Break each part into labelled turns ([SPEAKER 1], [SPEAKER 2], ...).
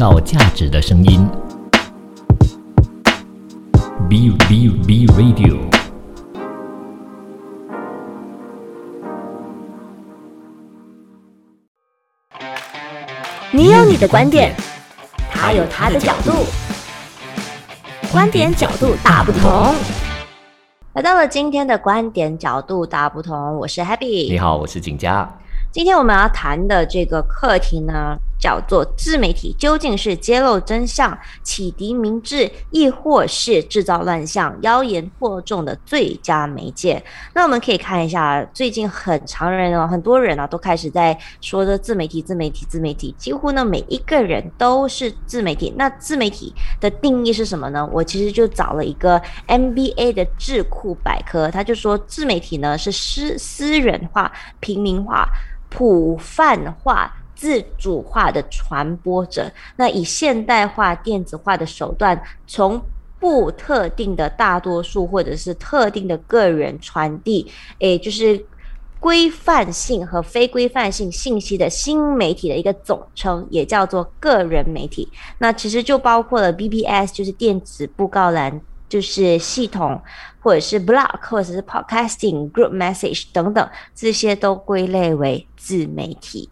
[SPEAKER 1] 造价值的声音。B B B Radio。
[SPEAKER 2] 你有你的观点，他有他的角度，观点角度大不同。来到了今天的观点角度大不同，我是 Happy，
[SPEAKER 1] 你好，我是景佳。
[SPEAKER 2] 今天我们要谈的这个课题呢，叫做自媒体究竟是揭露真相、启迪明智，亦或是制造乱象、妖言惑众的最佳媒介？那我们可以看一下，最近很常人哦，很多人啊，都开始在说的自媒体、自媒体、自媒体，几乎呢每一个人都是自媒体。那自媒体的定义是什么呢？我其实就找了一个 MBA 的智库百科，他就说自媒体呢是私私人化、平民化。普泛化、自主化的传播者，那以现代化、电子化的手段，从不特定的大多数或者是特定的个人传递，诶，就是规范性和非规范性信息的新媒体的一个总称，也叫做个人媒体。那其实就包括了 BBS，就是电子布告栏。就是系统，或者是 blog，或者是 podcasting、group message 等等，这些都归类为自媒体。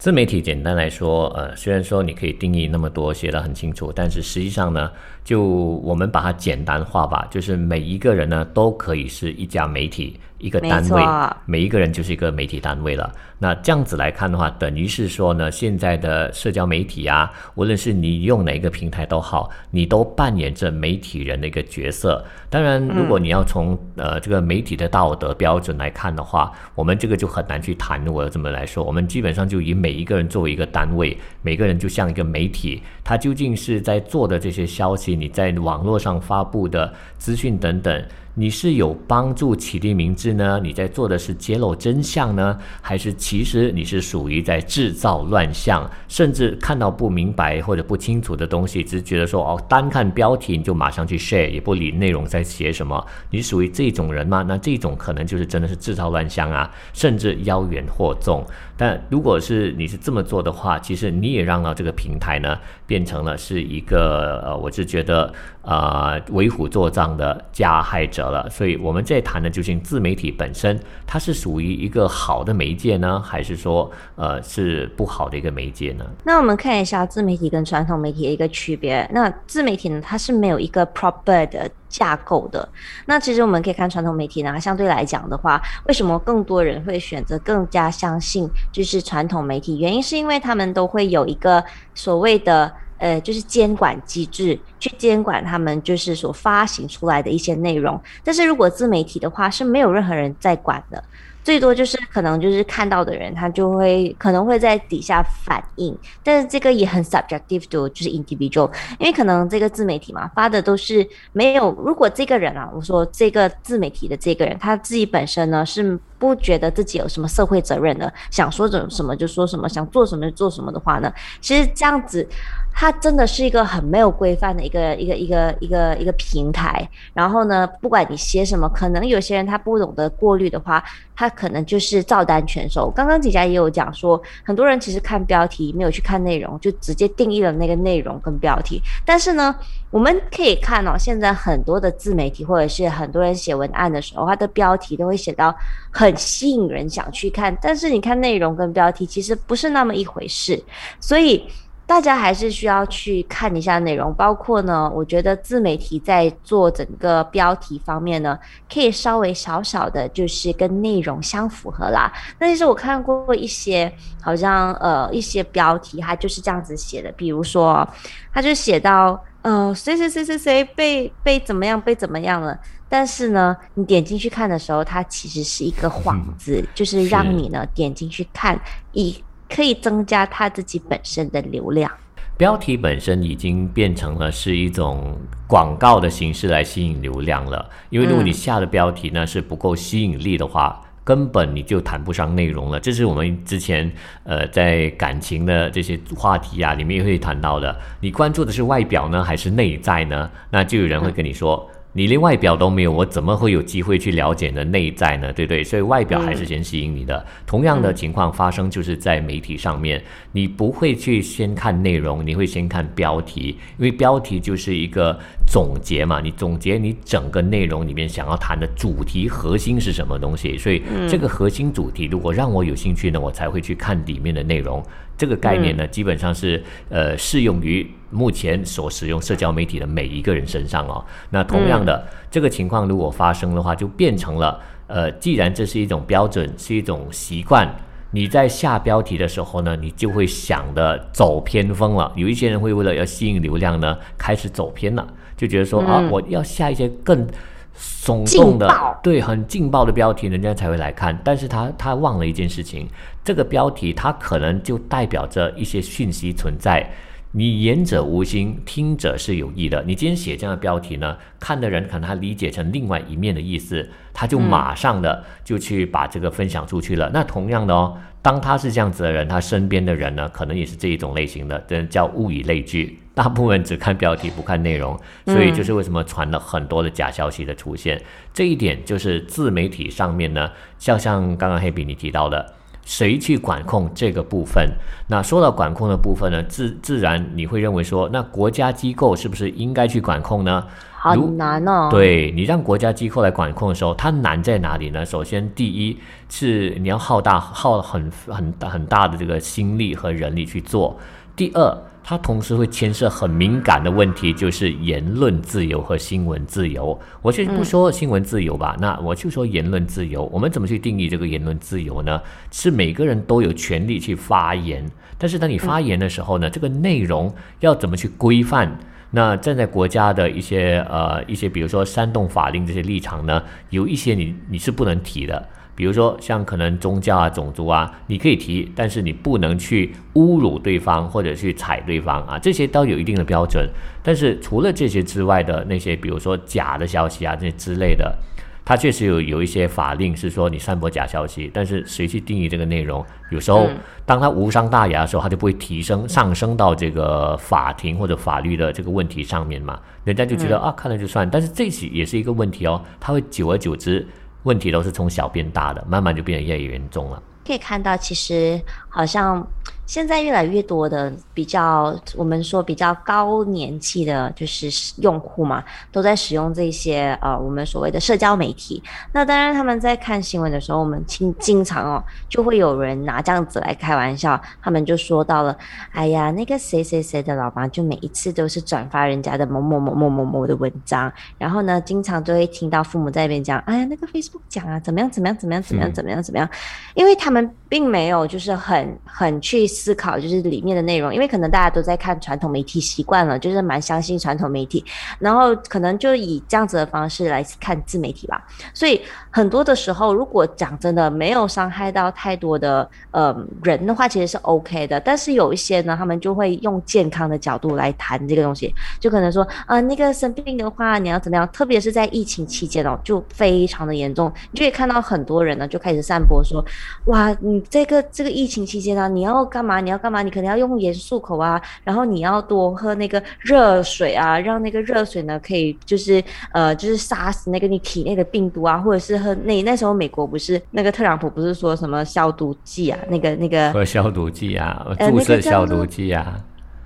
[SPEAKER 1] 自媒体简单来说，呃，虽然说你可以定义那么多，写的很清楚，但是实际上呢，就我们把它简单化吧，就是每一个人呢都可以是一家媒体。一个单位，每一个人就是一个媒体单位了。那这样子来看的话，等于是说呢，现在的社交媒体啊，无论是你用哪个平台都好，你都扮演着媒体人的一个角色。当然，如果你要从呃这个媒体的道德标准来看的话，我们这个就很难去谈。我这么来说，我们基本上就以每一个人作为一个单位，每个人就像一个媒体，他究竟是在做的这些消息，你在网络上发布的资讯等等。你是有帮助启迪明智呢？你在做的是揭露真相呢，还是其实你是属于在制造乱象？甚至看到不明白或者不清楚的东西，只是觉得说哦，单看标题你就马上去 share，也不理内容在写什么？你属于这种人吗？那这种可能就是真的是制造乱象啊，甚至妖言惑众。但如果是你是这么做的话，其实你也让到这个平台呢变成了是一个呃，我是觉得呃为虎作伥的加害者了。所以我们在谈的就是自媒体本身，它是属于一个好的媒介呢，还是说呃是不好的一个媒介呢？
[SPEAKER 2] 那我们看一下自媒体跟传统媒体的一个区别。那自媒体呢，它是没有一个 proper 的。架构的那其实我们可以看传统媒体呢，相对来讲的话，为什么更多人会选择更加相信就是传统媒体？原因是因为他们都会有一个所谓的呃，就是监管机制去监管他们就是所发行出来的一些内容。但是如果自媒体的话，是没有任何人在管的。最多就是可能就是看到的人，他就会可能会在底下反应，但是这个也很 subjective to 就是 individual，因为可能这个自媒体嘛发的都是没有，如果这个人啊，我说这个自媒体的这个人他自己本身呢是不觉得自己有什么社会责任的，想说什什么就说什么，想做什么就做什么的话呢，其实这样子。它真的是一个很没有规范的一个一个一个一个一个平台。然后呢，不管你写什么，可能有些人他不懂得过滤的话，他可能就是照单全收。刚刚几家也有讲说，很多人其实看标题没有去看内容，就直接定义了那个内容跟标题。但是呢，我们可以看哦，现在很多的自媒体或者是很多人写文案的时候，他的标题都会写到很吸引人想去看。但是你看内容跟标题其实不是那么一回事，所以。大家还是需要去看一下内容，包括呢，我觉得自媒体在做整个标题方面呢，可以稍微少少的，就是跟内容相符合啦。那其实我看过一些，好像呃一些标题，它就是这样子写的，比如说，他就写到呃谁谁谁谁谁被被怎么样被怎么样了，但是呢，你点进去看的时候，它其实是一个幌子，就是让你呢点进去看以。可以增加他自己本身的流量。
[SPEAKER 1] 标题本身已经变成了是一种广告的形式来吸引流量了。因为如果你下的标题呢是不够吸引力的话，根本你就谈不上内容了。这是我们之前呃在感情的这些话题啊里面会谈到的。你关注的是外表呢还是内在呢？那就有人会跟你说。你连外表都没有，我怎么会有机会去了解你的内在呢？对不对？所以外表还是先吸引你的。同样的情况发生就是在媒体上面，你不会去先看内容，你会先看标题，因为标题就是一个总结嘛，你总结你整个内容里面想要谈的主题核心是什么东西。所以这个核心主题如果让我有兴趣呢，我才会去看里面的内容。这个概念呢，基本上是呃适用于目前所使用社交媒体的每一个人身上哦。那同样的这个情况如果发生的话，就变成了呃，既然这是一种标准，是一种习惯，你在下标题的时候呢，你就会想的走偏锋了。有一些人会为了要吸引流量呢，开始走偏了，就觉得说啊，我要下一些更。耸动的，对，很劲爆的标题，人家才会来看。但是他他忘了一件事情，这个标题它可能就代表着一些讯息存在。你言者无心，听者是有意的。你今天写这样的标题呢，看的人可能他理解成另外一面的意思，他就马上的就去把这个分享出去了。那同样的哦，当他是这样子的人，他身边的人呢，可能也是这一种类型的，这叫物以类聚。大部分只看标题不看内容，所以就是为什么传了很多的假消息的出现。这一点就是自媒体上面呢，像像刚刚黑比你提到的。谁去管控这个部分？那说到管控的部分呢，自自然你会认为说，那国家机构是不是应该去管控呢？
[SPEAKER 2] 好难哦。
[SPEAKER 1] 对你让国家机构来管控的时候，它难在哪里呢？首先，第一是你要耗大耗很很很大的这个心力和人力去做。第二。它同时会牵涉很敏感的问题，就是言论自由和新闻自由。我先不说新闻自由吧，那我就说言论自由。我们怎么去定义这个言论自由呢？是每个人都有权利去发言，但是当你发言的时候呢，这个内容要怎么去规范？那站在国家的一些呃一些，比如说煽动法令这些立场呢，有一些你你是不能提的。比如说，像可能宗教啊、种族啊，你可以提，但是你不能去侮辱对方或者去踩对方啊，这些都有一定的标准。但是除了这些之外的那些，比如说假的消息啊这些之类的，它确实有有一些法令是说你散播假消息，但是谁去定义这个内容？有时候当它无伤大雅的时候，它就不会提升上升到这个法庭或者法律的这个问题上面嘛，人家就觉得啊看了就算。但是这起也是一个问题哦，它会久而久之。问题都是从小变大的，慢慢就变得越来越严重了。
[SPEAKER 2] 可以看到，其实好像。现在越来越多的比较，我们说比较高年纪的，就是用户嘛，都在使用这些呃，我们所谓的社交媒体。那当然，他们在看新闻的时候，我们经经常哦，就会有人拿这样子来开玩笑。他们就说到了，哎呀，那个谁谁谁的老妈，就每一次都是转发人家的某某某某某某的文章，然后呢，经常都会听到父母在那边讲，哎呀，那个 Facebook 讲啊，怎么样怎么样怎么样怎么样怎么样怎么样，因为他们并没有就是很很去。思考就是里面的内容，因为可能大家都在看传统媒体习惯了，就是蛮相信传统媒体，然后可能就以这样子的方式来看自媒体吧。所以很多的时候，如果讲真的没有伤害到太多的呃人的话，其实是 OK 的。但是有一些呢，他们就会用健康的角度来谈这个东西，就可能说啊，那个生病的话你要怎么样？特别是在疫情期间哦，就非常的严重。你就可以看到很多人呢就开始散播说，哇，你这个这个疫情期间呢，你要干嘛？嘛，你要干嘛？你可能要用盐漱口啊，然后你要多喝那个热水啊，让那个热水呢可以就是呃就是杀死那个你体内的病毒啊，或者是喝那那时候美国不是那个特朗普不是说什么消毒剂啊，那个那个
[SPEAKER 1] 喝消毒剂啊，注射消毒剂啊，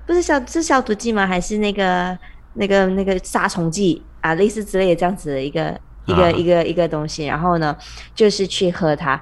[SPEAKER 2] 不是消是消毒剂吗？还是那个那个那个杀虫剂啊，类似之类的这样子的一个一个一个一个东西，然后呢就是去喝它。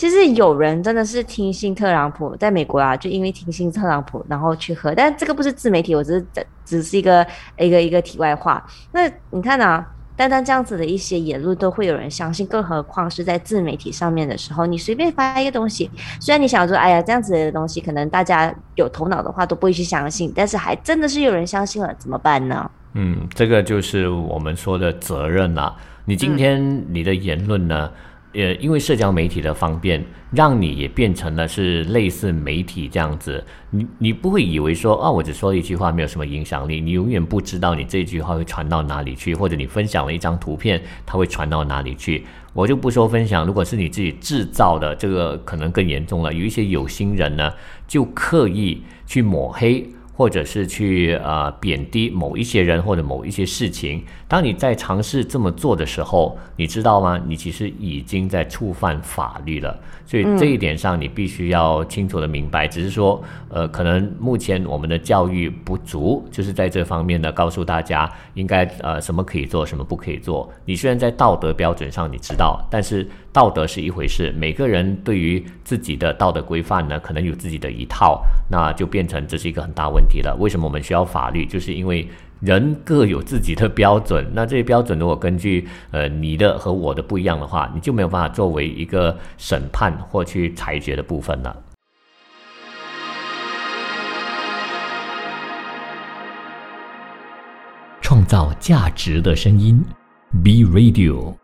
[SPEAKER 2] 其实有人真的是听信特朗普，在美国啊，就因为听信特朗普，然后去喝。但这个不是自媒体，我只是只是一个一个一个题外话。那你看啊，单单这样子的一些言论都会有人相信，更何况是在自媒体上面的时候，你随便发一个东西，虽然你想说，哎呀，这样子的东西可能大家有头脑的话都不会去相信，但是还真的是有人相信了，怎么办呢？
[SPEAKER 1] 嗯，这个就是我们说的责任啦。你今天你的言论呢？呃，因为社交媒体的方便，让你也变成了是类似媒体这样子。你你不会以为说啊，我只说一句话没有什么影响力。你永远不知道你这句话会传到哪里去，或者你分享了一张图片，它会传到哪里去。我就不说分享，如果是你自己制造的，这个可能更严重了。有一些有心人呢，就刻意去抹黑。或者是去呃贬低某一些人或者某一些事情。当你在尝试这么做的时候，你知道吗？你其实已经在触犯法律了。所以这一点上，你必须要清楚的明白。只是说，呃，可能目前我们的教育不足，就是在这方面呢，告诉大家应该呃什么可以做，什么不可以做。你虽然在道德标准上你知道，但是道德是一回事，每个人对于自己的道德规范呢，可能有自己的一套，那就变成这是一个很大问题了。为什么我们需要法律？就是因为。人各有自己的标准，那这些标准如果根据呃你的和我的不一样的话，你就没有办法作为一个审判或去裁决的部分了。创造价值的声音，B Radio。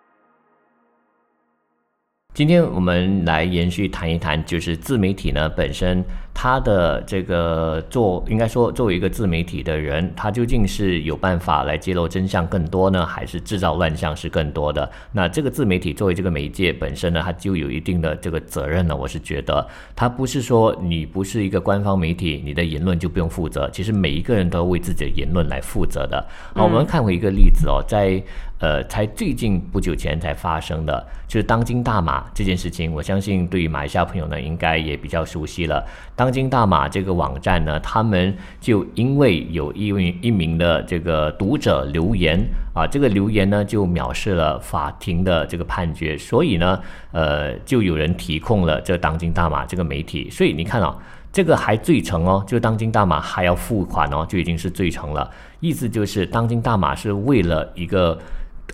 [SPEAKER 1] 今天我们来延续谈一谈，就是自媒体呢本身。它的这个做，应该说作为一个自媒体的人，他究竟是有办法来揭露真相更多呢，还是制造乱象是更多的？那这个自媒体作为这个媒介本身呢，它就有一定的这个责任呢。我是觉得，它不是说你不是一个官方媒体，你的言论就不用负责。其实每一个人都要为自己的言论来负责的。好，我们看回一个例子哦，在呃，才最近不久前才发生的，就是当今大马这件事情，我相信对于马来西亚朋友呢，应该也比较熟悉了。当今大马这个网站呢，他们就因为有一名一名的这个读者留言啊，这个留言呢就藐视了法庭的这个判决，所以呢，呃，就有人提控了这当今大马这个媒体。所以你看啊，这个还罪成哦，就当今大马还要付款哦，就已经是罪成了。意思就是当今大马是为了一个。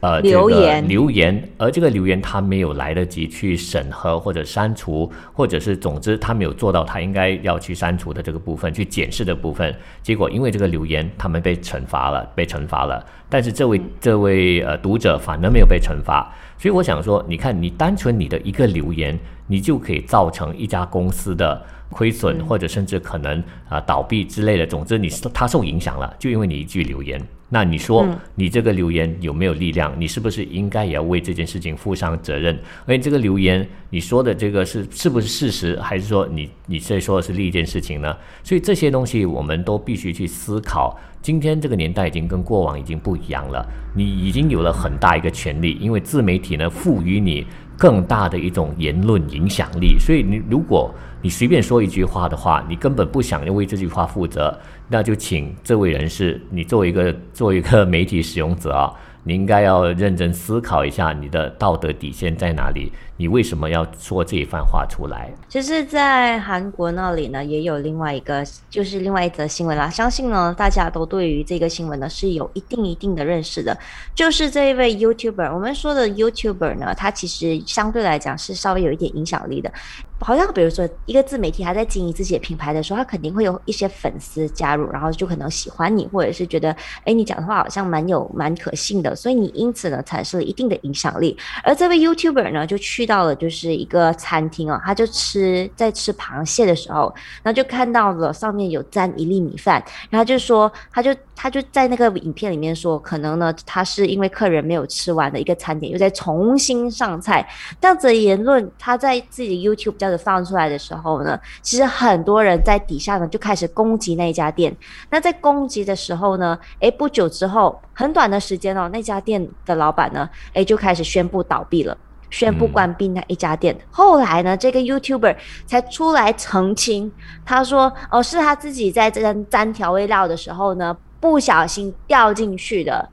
[SPEAKER 1] 呃，
[SPEAKER 2] 留言
[SPEAKER 1] 留言，而这个留言他没有来得及去审核或者删除，或者是总之他没有做到他应该要去删除的这个部分，去检视的部分，结果因为这个留言，他们被惩罚了，被惩罚了。但是这位这位呃读者反而没有被惩罚，所以我想说，你看你单纯你的一个留言，你就可以造成一家公司的。亏损或者甚至可能啊倒闭之类的，总之你他受影响了，就因为你一句留言。那你说你这个留言有没有力量？你是不是应该也要为这件事情负上责任？而且这个留言你说的这个是是不是事实，还是说你你在说的是另一件事情呢？所以这些东西我们都必须去思考。今天这个年代已经跟过往已经不一样了，你已经有了很大一个权利，因为自媒体呢赋予你更大的一种言论影响力，所以你如果你随便说一句话的话，你根本不想要为这句话负责，那就请这位人士，你作为一个作为一个媒体使用者啊。你应该要认真思考一下，你的道德底线在哪里？你为什么要说这一番话出来？
[SPEAKER 2] 其实，在韩国那里呢，也有另外一个，就是另外一则新闻啦。相信呢，大家都对于这个新闻呢是有一定一定的认识的。就是这一位 YouTuber，我们说的 YouTuber 呢，他其实相对来讲是稍微有一点影响力的。好像比如说一个自媒体，还在经营自己的品牌的时候，他肯定会有一些粉丝加入，然后就可能喜欢你，或者是觉得，哎，你讲的话好像蛮有蛮可信的，所以你因此呢产生了一定的影响力。而这位 YouTuber 呢，就去到到了就是一个餐厅啊，他就吃在吃螃蟹的时候，然后就看到了上面有沾一粒米饭，然后就说，他就他就在那个影片里面说，可能呢他是因为客人没有吃完的一个餐点，又在重新上菜，这样子的言论，他在自己 YouTube 这样子。放出来的时候呢，其实很多人在底下呢就开始攻击那一家店。那在攻击的时候呢，诶，不久之后，很短的时间哦，那家店的老板呢，诶，就开始宣布倒闭了，宣布关闭那一家店。后来呢，这个 YouTuber 才出来澄清，他说：“哦，是他自己在沾沾调味料的时候呢，不小心掉进去的。”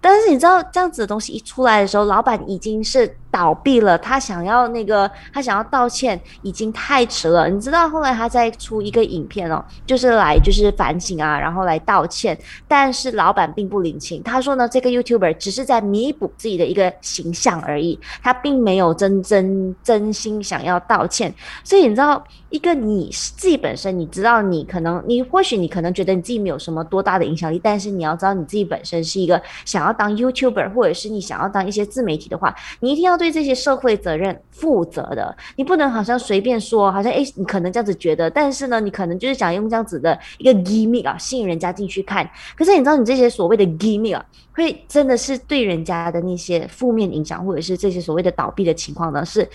[SPEAKER 2] 但是你知道，这样子的东西一出来的时候，老板已经是。倒闭了，他想要那个，他想要道歉，已经太迟了。你知道后来他再出一个影片哦，就是来就是反省啊，然后来道歉。但是老板并不领情，他说呢，这个 YouTuber 只是在弥补自己的一个形象而已，他并没有真真真心想要道歉。所以你知道，一个你自己本身，你知道你可能，你或许你可能觉得你自己没有什么多大的影响力，但是你要知道你自己本身是一个想要当 YouTuber，或者是你想要当一些自媒体的话，你一定要。对这些社会责任负责的，你不能好像随便说，好像哎，你可能这样子觉得，但是呢，你可能就是想用这样子的一个 gimmick 啊，吸引人家进去看。可是你知道，你这些所谓的 gimmick 啊，会真的是对人家的那些负面影响，或者是这些所谓的倒闭的情况呢，是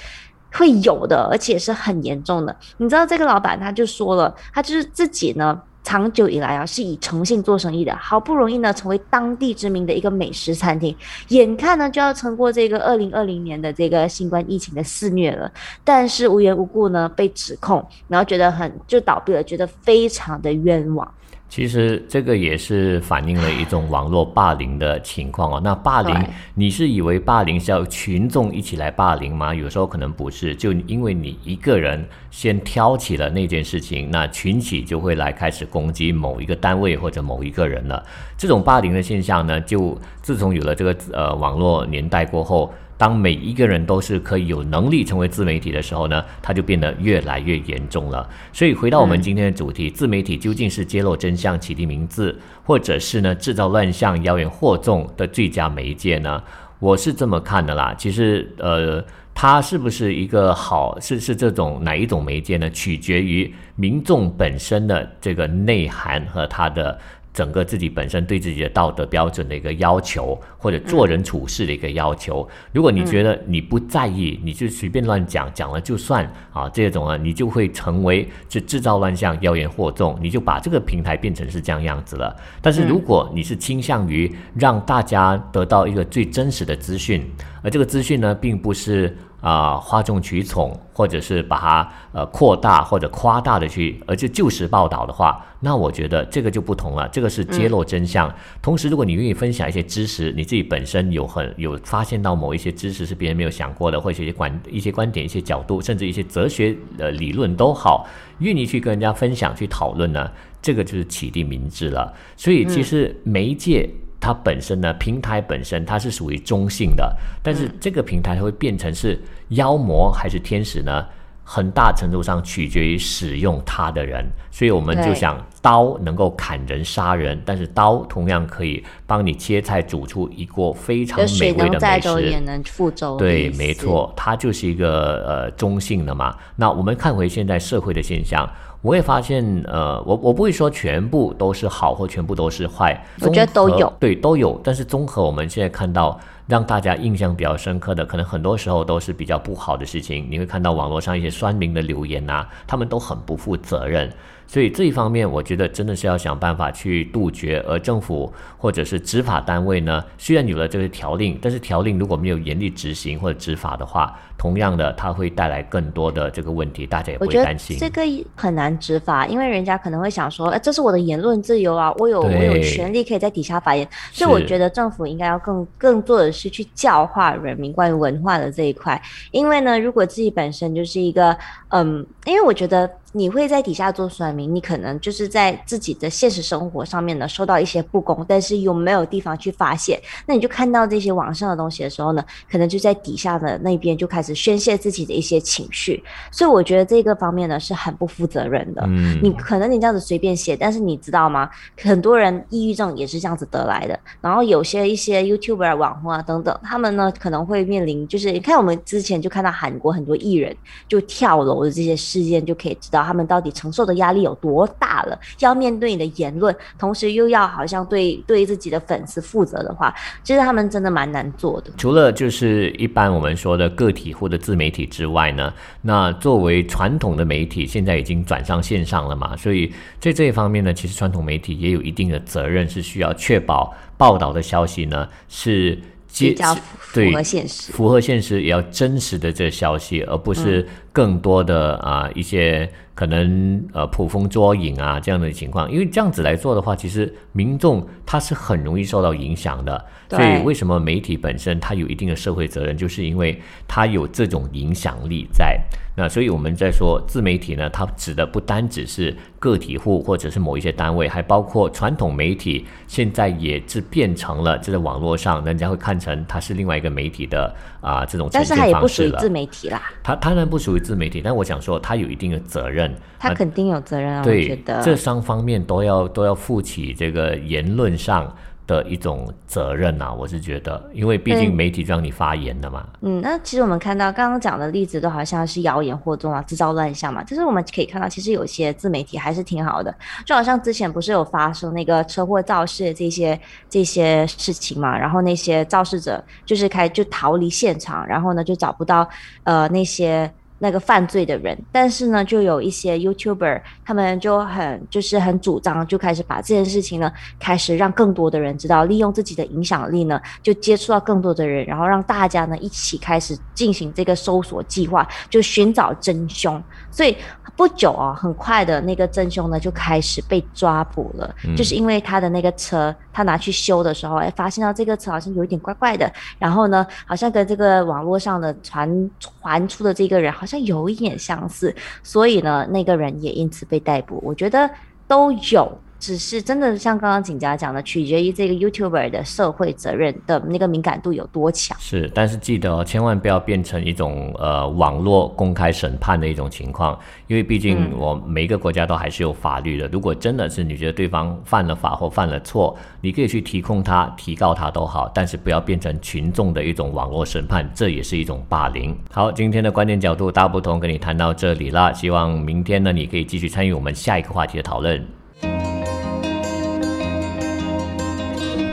[SPEAKER 2] 会有的，而且是很严重的。你知道，这个老板他就说了，他就是自己呢。长久以来啊是以诚信做生意的，好不容易呢成为当地知名的一个美食餐厅，眼看呢就要撑过这个二零二零年的这个新冠疫情的肆虐了，但是无缘无故呢被指控，然后觉得很就倒闭了，觉得非常的冤枉。
[SPEAKER 1] 其实这个也是反映了一种网络霸凌的情况哦。那霸凌，你是以为霸凌是要群众一起来霸凌吗？有时候可能不是，就因为你一个人先挑起了那件事情，那群体就会来开始攻击某一个单位或者某一个人了。这种霸凌的现象呢，就自从有了这个呃网络年代过后。当每一个人都是可以有能力成为自媒体的时候呢，它就变得越来越严重了。所以回到我们今天的主题，自媒体究竟是揭露真相、起地名字，或者是呢制造乱象、谣言惑众的最佳媒介呢？我是这么看的啦。其实，呃，它是不是一个好，是是这种哪一种媒介呢？取决于民众本身的这个内涵和它的。整个自己本身对自己的道德标准的一个要求，或者做人处事的一个要求。如果你觉得你不在意，你就随便乱讲，讲了就算啊，这种啊，你就会成为是制造乱象、妖言惑众，你就把这个平台变成是这样样子了。但是如果你是倾向于让大家得到一个最真实的资讯，而这个资讯呢，并不是。啊，哗众取宠，或者是把它呃扩大或者夸大的去，而且就实报道的话，那我觉得这个就不同了。这个是揭露真相。同时，如果你愿意分享一些知识，你自己本身有很有发现到某一些知识是别人没有想过的，或者一些观一些观点、一些角度，甚至一些哲学呃理论都好，愿意去跟人家分享、去讨论呢，这个就是启迪明智了。所以，其实媒介。它本身呢，平台本身它是属于中性的，但是这个平台会变成是妖魔还是天使呢？很大程度上取决于使用它的人，所以我们就想，刀能够砍人杀人，但是刀同样可以帮你切菜，煮出一锅非常美味的美食。
[SPEAKER 2] 也能覆舟。
[SPEAKER 1] 对，没错，它就是一个呃中性的嘛。那我们看回现在社会的现象。我也发现，呃，我我不会说全部都是好或全部都是坏，
[SPEAKER 2] 我觉得都有，
[SPEAKER 1] 对，都有。但是综合我们现在看到，让大家印象比较深刻的，可能很多时候都是比较不好的事情。你会看到网络上一些酸民的留言呐，他们都很不负责任。所以这一方面，我觉得真的是要想办法去杜绝。而政府或者是执法单位呢，虽然有了这个条令，但是条令如果没有严厉执行或者执法的话，同样的，它会带来更多的这个问题，大家也会担心。
[SPEAKER 2] 这个很难执法，因为人家可能会想说，哎，这是我的言论自由啊，我有我有权利可以在底下发言。所以我觉得政府应该要更更做的是去教化人民关于文化的这一块。因为呢，如果自己本身就是一个，嗯，因为我觉得。你会在底下做算命，你可能就是在自己的现实生活上面呢受到一些不公，但是又没有地方去发泄，那你就看到这些网上的东西的时候呢，可能就在底下的那边就开始宣泄自己的一些情绪，所以我觉得这个方面呢是很不负责任的。嗯，你可能你这样子随便写，但是你知道吗？很多人抑郁症也是这样子得来的。然后有些一些 YouTuber 网红啊等等，他们呢可能会面临，就是你看我们之前就看到韩国很多艺人就跳楼的这些事件，就可以知道。他们到底承受的压力有多大了？要面对你的言论，同时又要好像对对自己的粉丝负责的话，其实他们真的蛮难做的。
[SPEAKER 1] 除了就是一般我们说的个体或者自媒体之外呢，那作为传统的媒体，现在已经转上线上了嘛，所以在这一方面呢，其实传统媒体也有一定的责任，是需要确保报道的消息呢是。
[SPEAKER 2] 比较符合现实，
[SPEAKER 1] 符合现实也要真实的这个消息，而不是更多的啊一些可能呃捕风捉影啊这样的情况。因为这样子来做的话，其实民众他是很容易受到影响的。所以为什么媒体本身它有一定的社会责任，就是因为它有这种影响力在。那所以我们在说自媒体呢，它指的不单只是个体户或者是某一些单位，还包括传统媒体。现在也是变成了，就在网络上，人家会看成它是另外一个媒体的啊这种呈现方式了。但是它
[SPEAKER 2] 也不属于自媒体啦。
[SPEAKER 1] 它当然不属于自媒体，但我想说，它有一定的责任。
[SPEAKER 2] 它肯定有责任啊，
[SPEAKER 1] 我
[SPEAKER 2] 觉得
[SPEAKER 1] 这三方面都要都要负起这个言论上。的一种责任呐，我是觉得，因为毕竟媒体让你发言的嘛。
[SPEAKER 2] 嗯，那其实我们看到刚刚讲的例子都好像是谣言惑众啊，制造乱象嘛。就是我们可以看到，其实有些自媒体还是挺好的，就好像之前不是有发生那个车祸肇事这些这些事情嘛，然后那些肇事者就是开就逃离现场，然后呢就找不到呃那些。那个犯罪的人，但是呢，就有一些 YouTuber，他们就很就是很主张，就开始把这件事情呢，开始让更多的人知道，利用自己的影响力呢，就接触到更多的人，然后让大家呢一起开始进行这个搜索计划，就寻找真凶。所以不久啊，很快的那个真凶呢就开始被抓捕了，就是因为他的那个车，他拿去修的时候，哎，发现到这个车好像有一点怪怪的，然后呢，好像跟这个网络上的传传出的这个人好。好像有一点相似，所以呢，那个人也因此被逮捕。我觉得都有。只是真的像刚刚景佳讲的，取决于这个 YouTuber 的社会责任的那个敏感度有多强。
[SPEAKER 1] 是，但是记得哦，千万不要变成一种呃网络公开审判的一种情况，因为毕竟我每一个国家都还是有法律的。如果真的是你觉得对方犯了法或犯了错，你可以去提控他、提告他都好，但是不要变成群众的一种网络审判，这也是一种霸凌。好，今天的观点角度大不同，跟你谈到这里啦。希望明天呢，你可以继续参与我们下一个话题的讨论。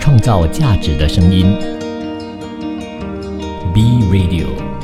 [SPEAKER 1] 创造价值的声音，B Radio。